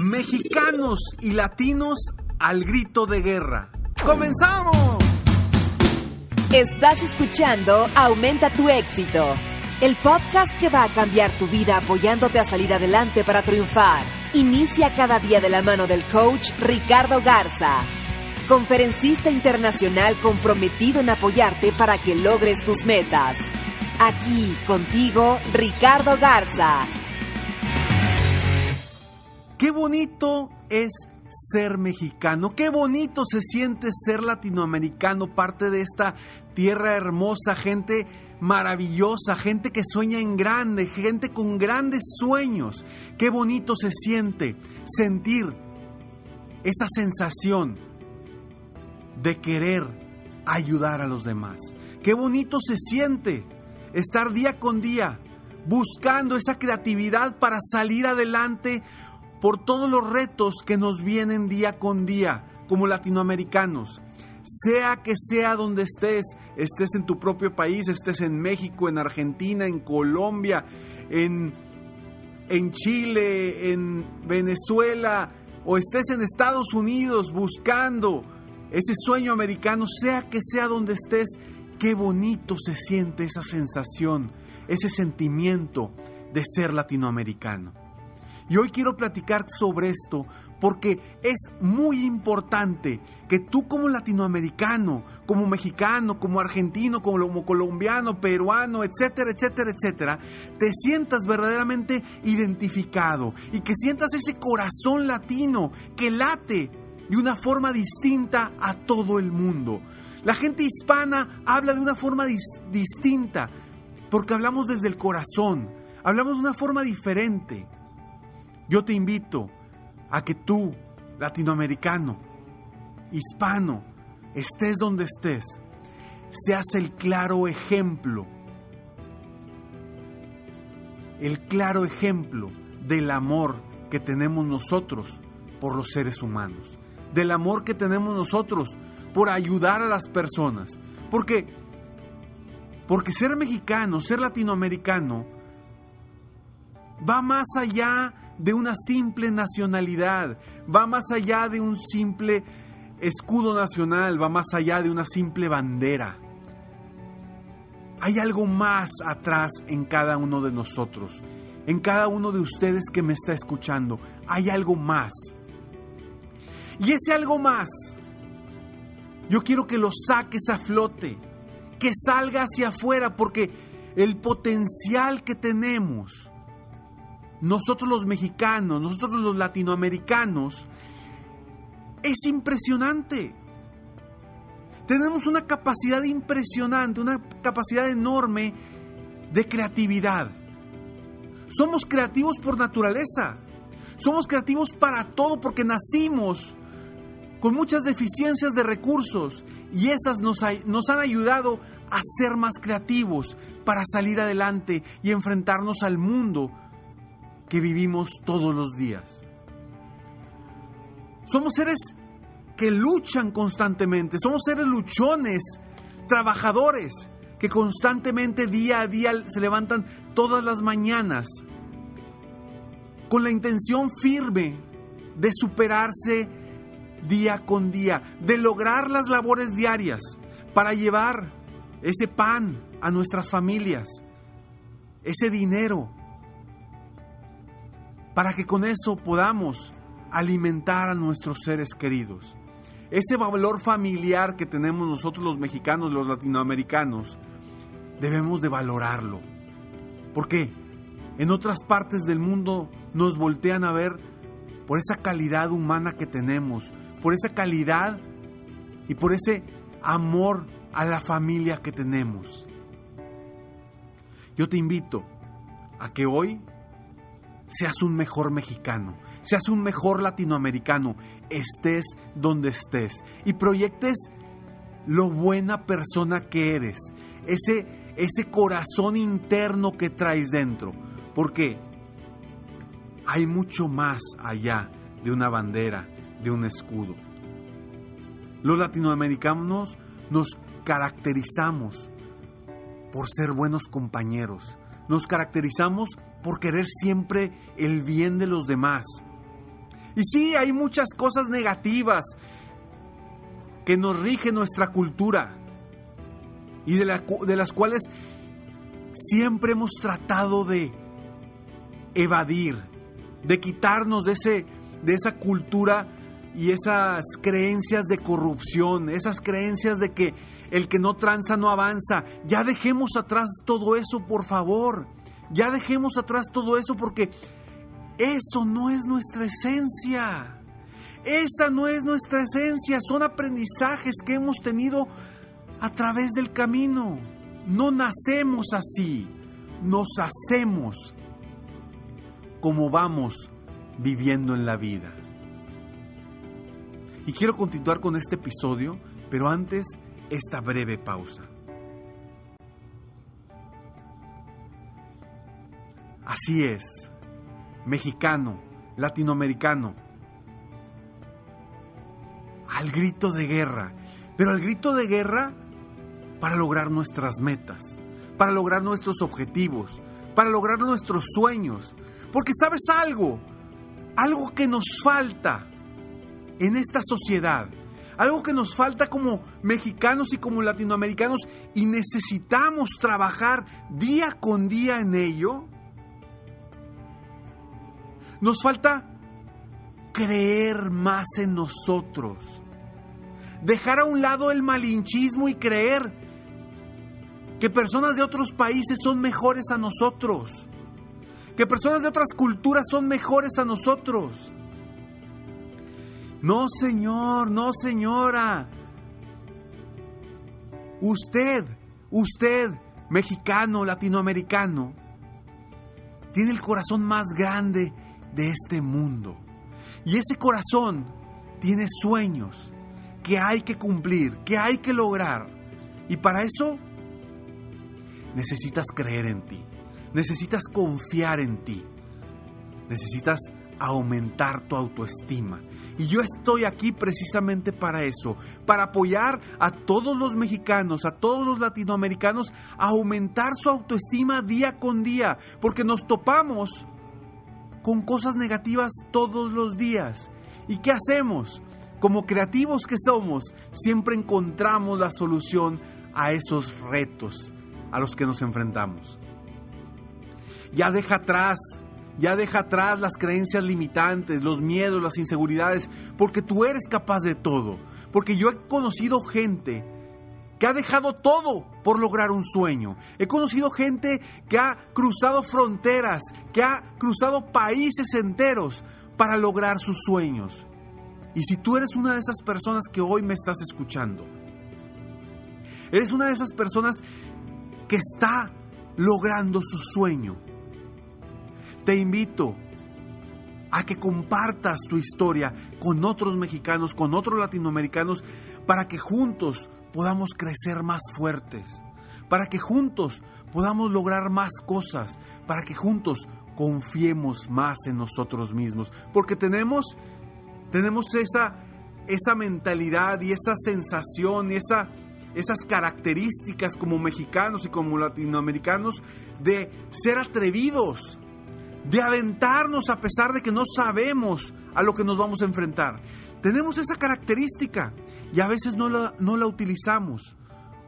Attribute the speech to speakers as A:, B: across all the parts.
A: Mexicanos y latinos al grito de guerra. ¡Comenzamos!
B: Estás escuchando Aumenta tu éxito, el podcast que va a cambiar tu vida apoyándote a salir adelante para triunfar. Inicia cada día de la mano del coach Ricardo Garza, conferencista internacional comprometido en apoyarte para que logres tus metas. Aquí contigo, Ricardo Garza.
A: Qué bonito es ser mexicano, qué bonito se siente ser latinoamericano, parte de esta tierra hermosa, gente maravillosa, gente que sueña en grande, gente con grandes sueños. Qué bonito se siente sentir esa sensación de querer ayudar a los demás. Qué bonito se siente estar día con día buscando esa creatividad para salir adelante por todos los retos que nos vienen día con día como latinoamericanos. Sea que sea donde estés, estés en tu propio país, estés en México, en Argentina, en Colombia, en, en Chile, en Venezuela, o estés en Estados Unidos buscando ese sueño americano, sea que sea donde estés, qué bonito se siente esa sensación, ese sentimiento de ser latinoamericano. Y hoy quiero platicar sobre esto porque es muy importante que tú como latinoamericano, como mexicano, como argentino, como colombiano, peruano, etcétera, etcétera, etcétera, te sientas verdaderamente identificado y que sientas ese corazón latino que late de una forma distinta a todo el mundo. La gente hispana habla de una forma distinta porque hablamos desde el corazón, hablamos de una forma diferente. Yo te invito a que tú, latinoamericano, hispano, estés donde estés, seas el claro ejemplo, el claro ejemplo del amor que tenemos nosotros por los seres humanos, del amor que tenemos nosotros por ayudar a las personas. Porque, porque ser mexicano, ser latinoamericano, va más allá de una simple nacionalidad, va más allá de un simple escudo nacional, va más allá de una simple bandera. Hay algo más atrás en cada uno de nosotros, en cada uno de ustedes que me está escuchando. Hay algo más. Y ese algo más, yo quiero que lo saques a flote, que salga hacia afuera, porque el potencial que tenemos, nosotros los mexicanos, nosotros los latinoamericanos, es impresionante. Tenemos una capacidad impresionante, una capacidad enorme de creatividad. Somos creativos por naturaleza. Somos creativos para todo porque nacimos con muchas deficiencias de recursos y esas nos, han ayudado a ser más creativos para salir adelante y enfrentarnos al mundo que vivimos todos los días. Somos seres que luchan constantemente, somos seres luchones, trabajadores, que constantemente día a día se levantan todas las mañanas con la intención firme de superarse día con día, de lograr las labores diarias para llevar ese pan a nuestras familias, ese dinero para que con eso podamos alimentar a nuestros seres queridos. Ese valor familiar que tenemos nosotros los mexicanos, los latinoamericanos, debemos de valorarlo. ¿Por qué? En otras partes del mundo nos voltean a ver por esa calidad humana que tenemos, por esa calidad y por ese amor a la familia que tenemos. Yo te invito a que hoy seas un mejor mexicano, seas un mejor latinoamericano, estés donde estés y proyectes lo buena persona que eres, ese, ese corazón interno que traes dentro, porque hay mucho más allá de una bandera, de un escudo. Los latinoamericanos nos caracterizamos por ser buenos compañeros, nos caracterizamos por querer siempre el bien de los demás. Y sí, hay muchas cosas negativas que nos rige nuestra cultura y de, de las cuales siempre hemos tratado de evadir, de quitarnos de, ese, de esa cultura y esas creencias de corrupción, esas creencias de que el que no tranza no avanza. Ya dejemos atrás todo eso, por favor. Ya dejemos atrás todo eso porque eso no es nuestra esencia. Esa no es nuestra esencia. Son aprendizajes que hemos tenido a través del camino. No nacemos así. Nos hacemos como vamos viviendo en la vida. Y quiero continuar con este episodio, pero antes esta breve pausa. Así es, mexicano, latinoamericano, al grito de guerra, pero al grito de guerra para lograr nuestras metas, para lograr nuestros objetivos, para lograr nuestros sueños. Porque sabes algo, algo que nos falta en esta sociedad, algo que nos falta como mexicanos y como latinoamericanos y necesitamos trabajar día con día en ello, nos falta creer más en nosotros. Dejar a un lado el malinchismo y creer que personas de otros países son mejores a nosotros. Que personas de otras culturas son mejores a nosotros. No, señor, no, señora. Usted, usted, mexicano, latinoamericano, tiene el corazón más grande de este mundo. Y ese corazón tiene sueños que hay que cumplir, que hay que lograr. Y para eso necesitas creer en ti, necesitas confiar en ti, necesitas aumentar tu autoestima. Y yo estoy aquí precisamente para eso, para apoyar a todos los mexicanos, a todos los latinoamericanos, a aumentar su autoestima día con día, porque nos topamos con cosas negativas todos los días. ¿Y qué hacemos? Como creativos que somos, siempre encontramos la solución a esos retos a los que nos enfrentamos. Ya deja atrás, ya deja atrás las creencias limitantes, los miedos, las inseguridades, porque tú eres capaz de todo. Porque yo he conocido gente que ha dejado todo por lograr un sueño. He conocido gente que ha cruzado fronteras, que ha cruzado países enteros para lograr sus sueños. Y si tú eres una de esas personas que hoy me estás escuchando, eres una de esas personas que está logrando su sueño, te invito a que compartas tu historia con otros mexicanos, con otros latinoamericanos, para que juntos podamos crecer más fuertes, para que juntos podamos lograr más cosas, para que juntos confiemos más en nosotros mismos, porque tenemos tenemos esa esa mentalidad y esa sensación y esa esas características como mexicanos y como latinoamericanos de ser atrevidos, de aventarnos a pesar de que no sabemos a lo que nos vamos a enfrentar. Tenemos esa característica y a veces no la, no la utilizamos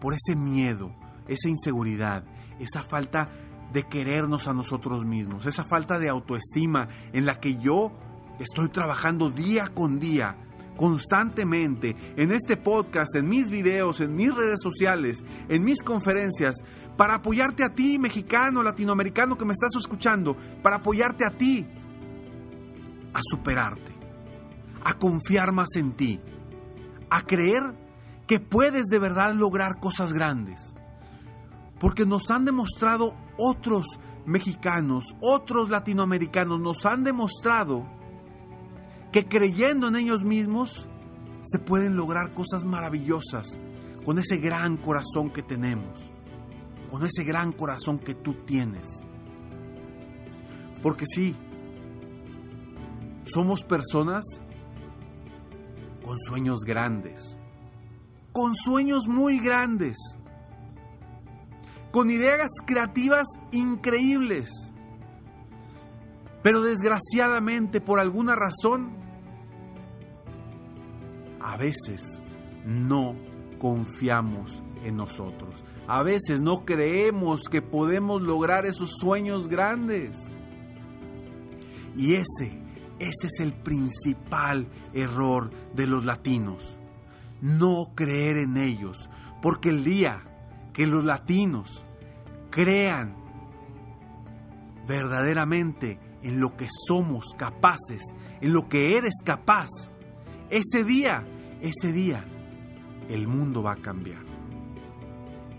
A: por ese miedo, esa inseguridad, esa falta de querernos a nosotros mismos, esa falta de autoestima en la que yo Estoy trabajando día con día, constantemente, en este podcast, en mis videos, en mis redes sociales, en mis conferencias, para apoyarte a ti, mexicano, latinoamericano que me estás escuchando, para apoyarte a ti a superarte, a confiar más en ti, a creer que puedes de verdad lograr cosas grandes. Porque nos han demostrado otros mexicanos, otros latinoamericanos, nos han demostrado que creyendo en ellos mismos se pueden lograr cosas maravillosas con ese gran corazón que tenemos, con ese gran corazón que tú tienes. Porque sí, somos personas con sueños grandes, con sueños muy grandes, con ideas creativas increíbles. Pero desgraciadamente, por alguna razón, a veces no confiamos en nosotros. A veces no creemos que podemos lograr esos sueños grandes. Y ese ese es el principal error de los latinos. No creer en ellos. Porque el día que los latinos crean verdaderamente en lo que somos capaces, en lo que eres capaz, ese día, ese día, el mundo va a cambiar.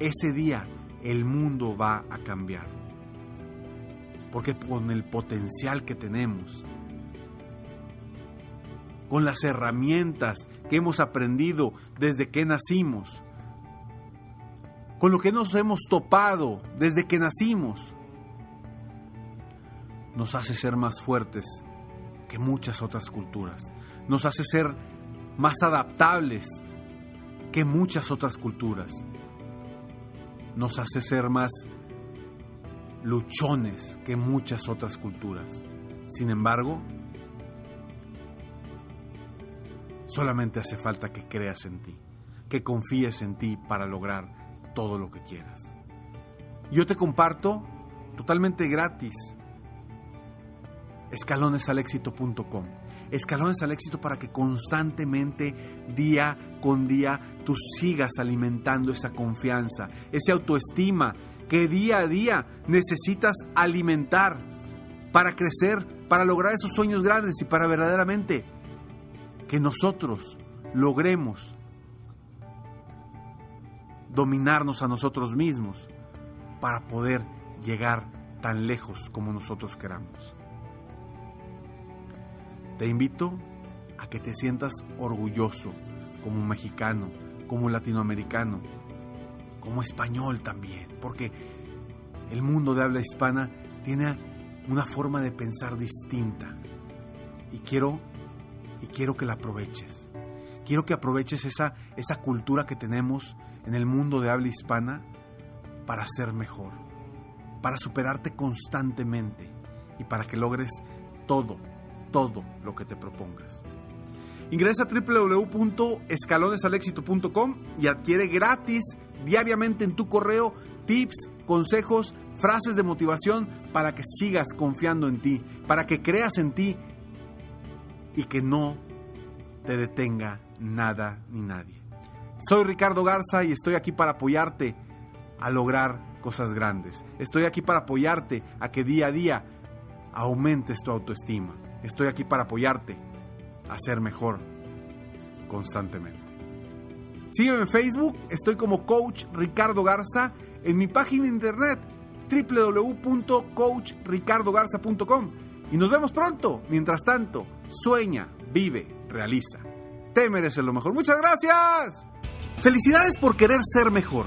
A: Ese día, el mundo va a cambiar. Porque con el potencial que tenemos, con las herramientas que hemos aprendido desde que nacimos, con lo que nos hemos topado desde que nacimos, nos hace ser más fuertes que muchas otras culturas, nos hace ser más adaptables que muchas otras culturas, nos hace ser más luchones que muchas otras culturas. Sin embargo, Solamente hace falta que creas en ti, que confíes en ti para lograr todo lo que quieras. Yo te comparto totalmente gratis escalonesalexito.com. Escalones al éxito para que constantemente, día con día, tú sigas alimentando esa confianza, esa autoestima que día a día necesitas alimentar para crecer, para lograr esos sueños grandes y para verdaderamente que nosotros logremos dominarnos a nosotros mismos para poder llegar tan lejos como nosotros queramos. Te invito a que te sientas orgulloso como mexicano, como latinoamericano, como español también, porque el mundo de habla hispana tiene una forma de pensar distinta. Y quiero y quiero que la aproveches. Quiero que aproveches esa, esa cultura que tenemos en el mundo de habla hispana para ser mejor, para superarte constantemente y para que logres todo, todo lo que te propongas. Ingresa a www.escalonesalexito.com y adquiere gratis diariamente en tu correo tips, consejos, frases de motivación para que sigas confiando en ti, para que creas en ti y que no te detenga nada ni nadie. Soy Ricardo Garza y estoy aquí para apoyarte a lograr cosas grandes. Estoy aquí para apoyarte a que día a día aumentes tu autoestima. Estoy aquí para apoyarte a ser mejor constantemente. Sígueme en Facebook, estoy como Coach Ricardo Garza, en mi página de internet www.coachricardogarza.com y nos vemos pronto. Mientras tanto, sueña, vive, realiza. Te mereces lo mejor. Muchas gracias. Felicidades por querer ser mejor.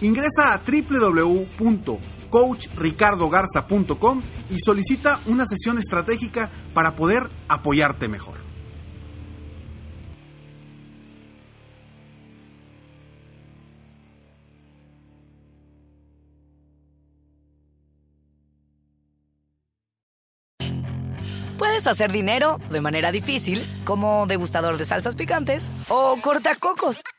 A: Ingresa a www.coachricardogarza.com y solicita una sesión estratégica para poder apoyarte mejor.
C: Puedes hacer dinero de manera difícil como degustador de salsas picantes o cortacocos